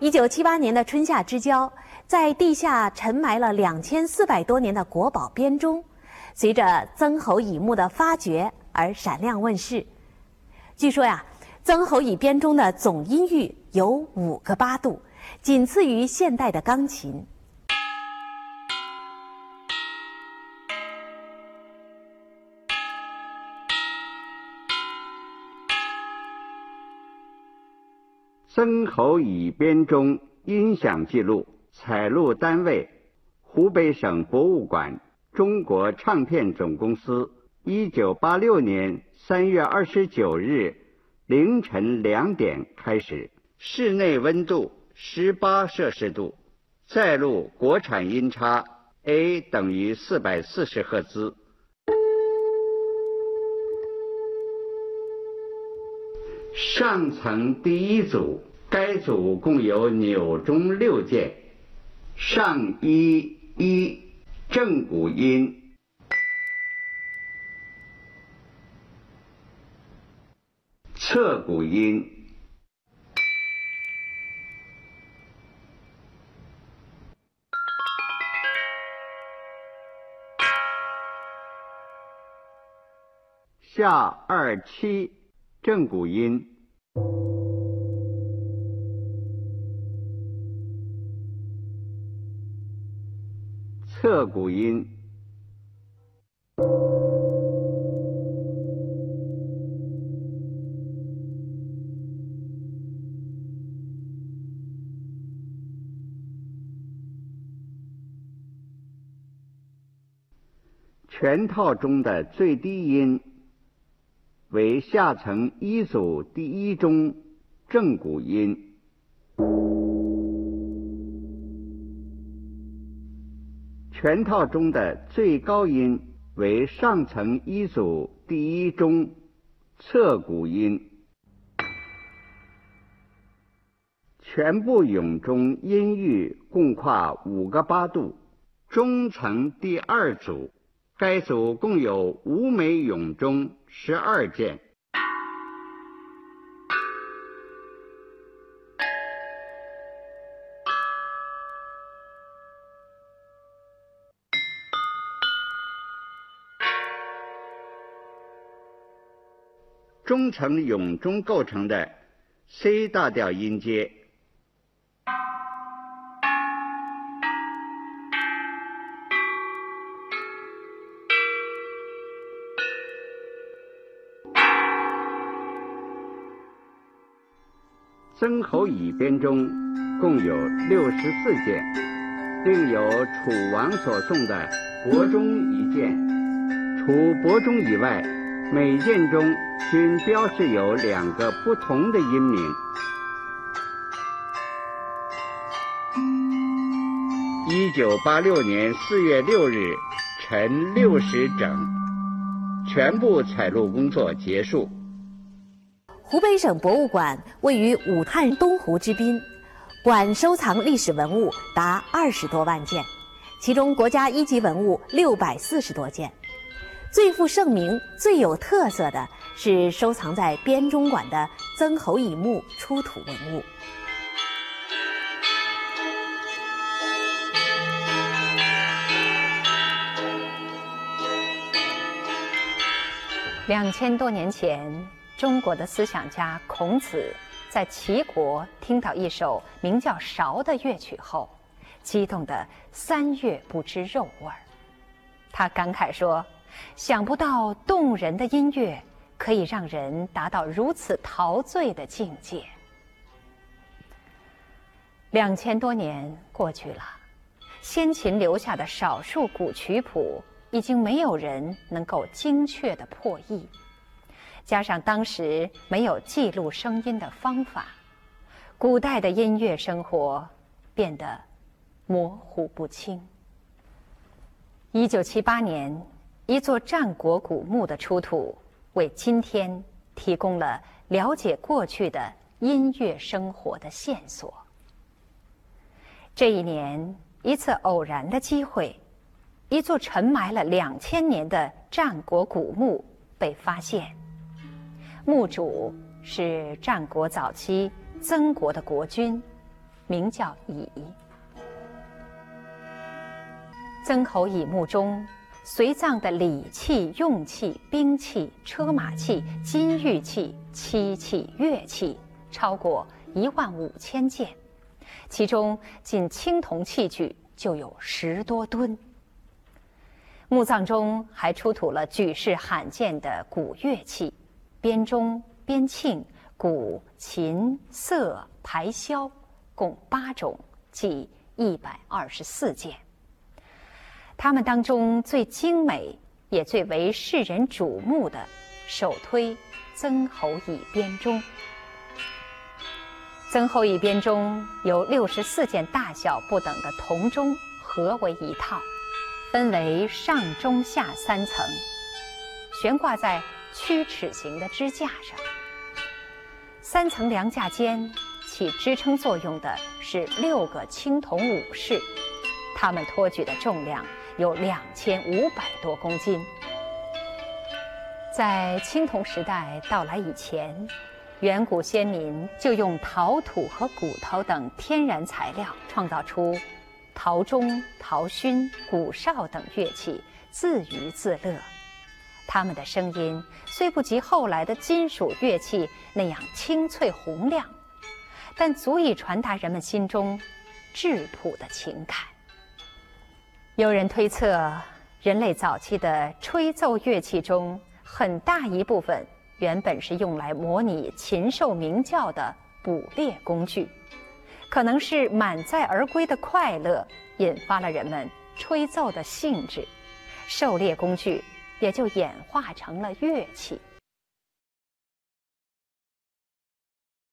一九七八年的春夏之交，在地下沉埋了两千四百多年的国宝编钟，随着曾侯乙墓的发掘而闪亮问世。据说呀，曾侯乙编钟的总音域有五个八度，仅次于现代的钢琴。曾侯乙编钟音响记录采录单位：湖北省博物馆、中国唱片总公司。一九八六年三月二十九日凌晨两点开始，室内温度十八摄氏度，再录国产音差 A 等于四百四十赫兹。上层第一组。该组共有钮钟六件，上一一正鼓音，侧鼓音，下二七正鼓音。侧鼓音，全套中的最低音为下层一组第一中正鼓音。全套中的最高音为上层一组第一中侧鼓音，全部咏钟音域共跨五个八度。中层第二组，该组共有五枚咏钟十二件。中层咏钟构成的 C 大调音阶，曾侯乙编钟共有六十四件，另有楚王所送的伯钟一件。除伯钟以外，每件中。均标示有两个不同的音名。一九八六年四月六日晨六时整，全部采录工作结束。湖北省博物馆位于武汉东湖之滨，馆收藏历史文物达二十多万件，其中国家一级文物六百四十多件。最负盛名、最有特色的。是收藏在编钟馆的曾侯乙墓出土文物。两千多年前，中国的思想家孔子在齐国听到一首名叫《韶》的乐曲后，激动得三月不知肉味儿。他感慨说：“想不到动人的音乐。”可以让人达到如此陶醉的境界。两千多年过去了，先秦留下的少数古曲谱已经没有人能够精确的破译，加上当时没有记录声音的方法，古代的音乐生活变得模糊不清。一九七八年，一座战国古墓的出土。为今天提供了了解过去的音乐生活的线索。这一年，一次偶然的机会，一座沉埋了两千年的战国古墓被发现。墓主是战国早期曾国的国君，名叫乙。曾侯乙墓中，随葬的礼器、用器、兵器、车马器、金玉器、漆器、乐器超过一万五千件，其中仅青铜器具就有十多吨。墓葬中还出土了举世罕见的古乐器，编钟、编磬、鼓、琴、瑟、排箫，共八种，计一百二十四件。它们当中最精美也最为世人瞩目的，首推曾侯乙编钟。曾侯乙编钟由六十四件大小不等的铜钟合为一套，分为上、中、下三层，悬挂在曲尺形的支架上。三层梁架间起支撑作用的是六个青铜武士，他们托举的重量。有两千五百多公斤。在青铜时代到来以前，远古先民就用陶土和骨头等天然材料创造出陶钟、陶埙、鼓哨等乐器，自娱自乐。他们的声音虽不及后来的金属乐器那样清脆洪亮，但足以传达人们心中质朴的情感。有人推测，人类早期的吹奏乐器中，很大一部分原本是用来模拟禽兽鸣叫的捕猎工具，可能是满载而归的快乐引发了人们吹奏的兴致，狩猎工具也就演化成了乐器。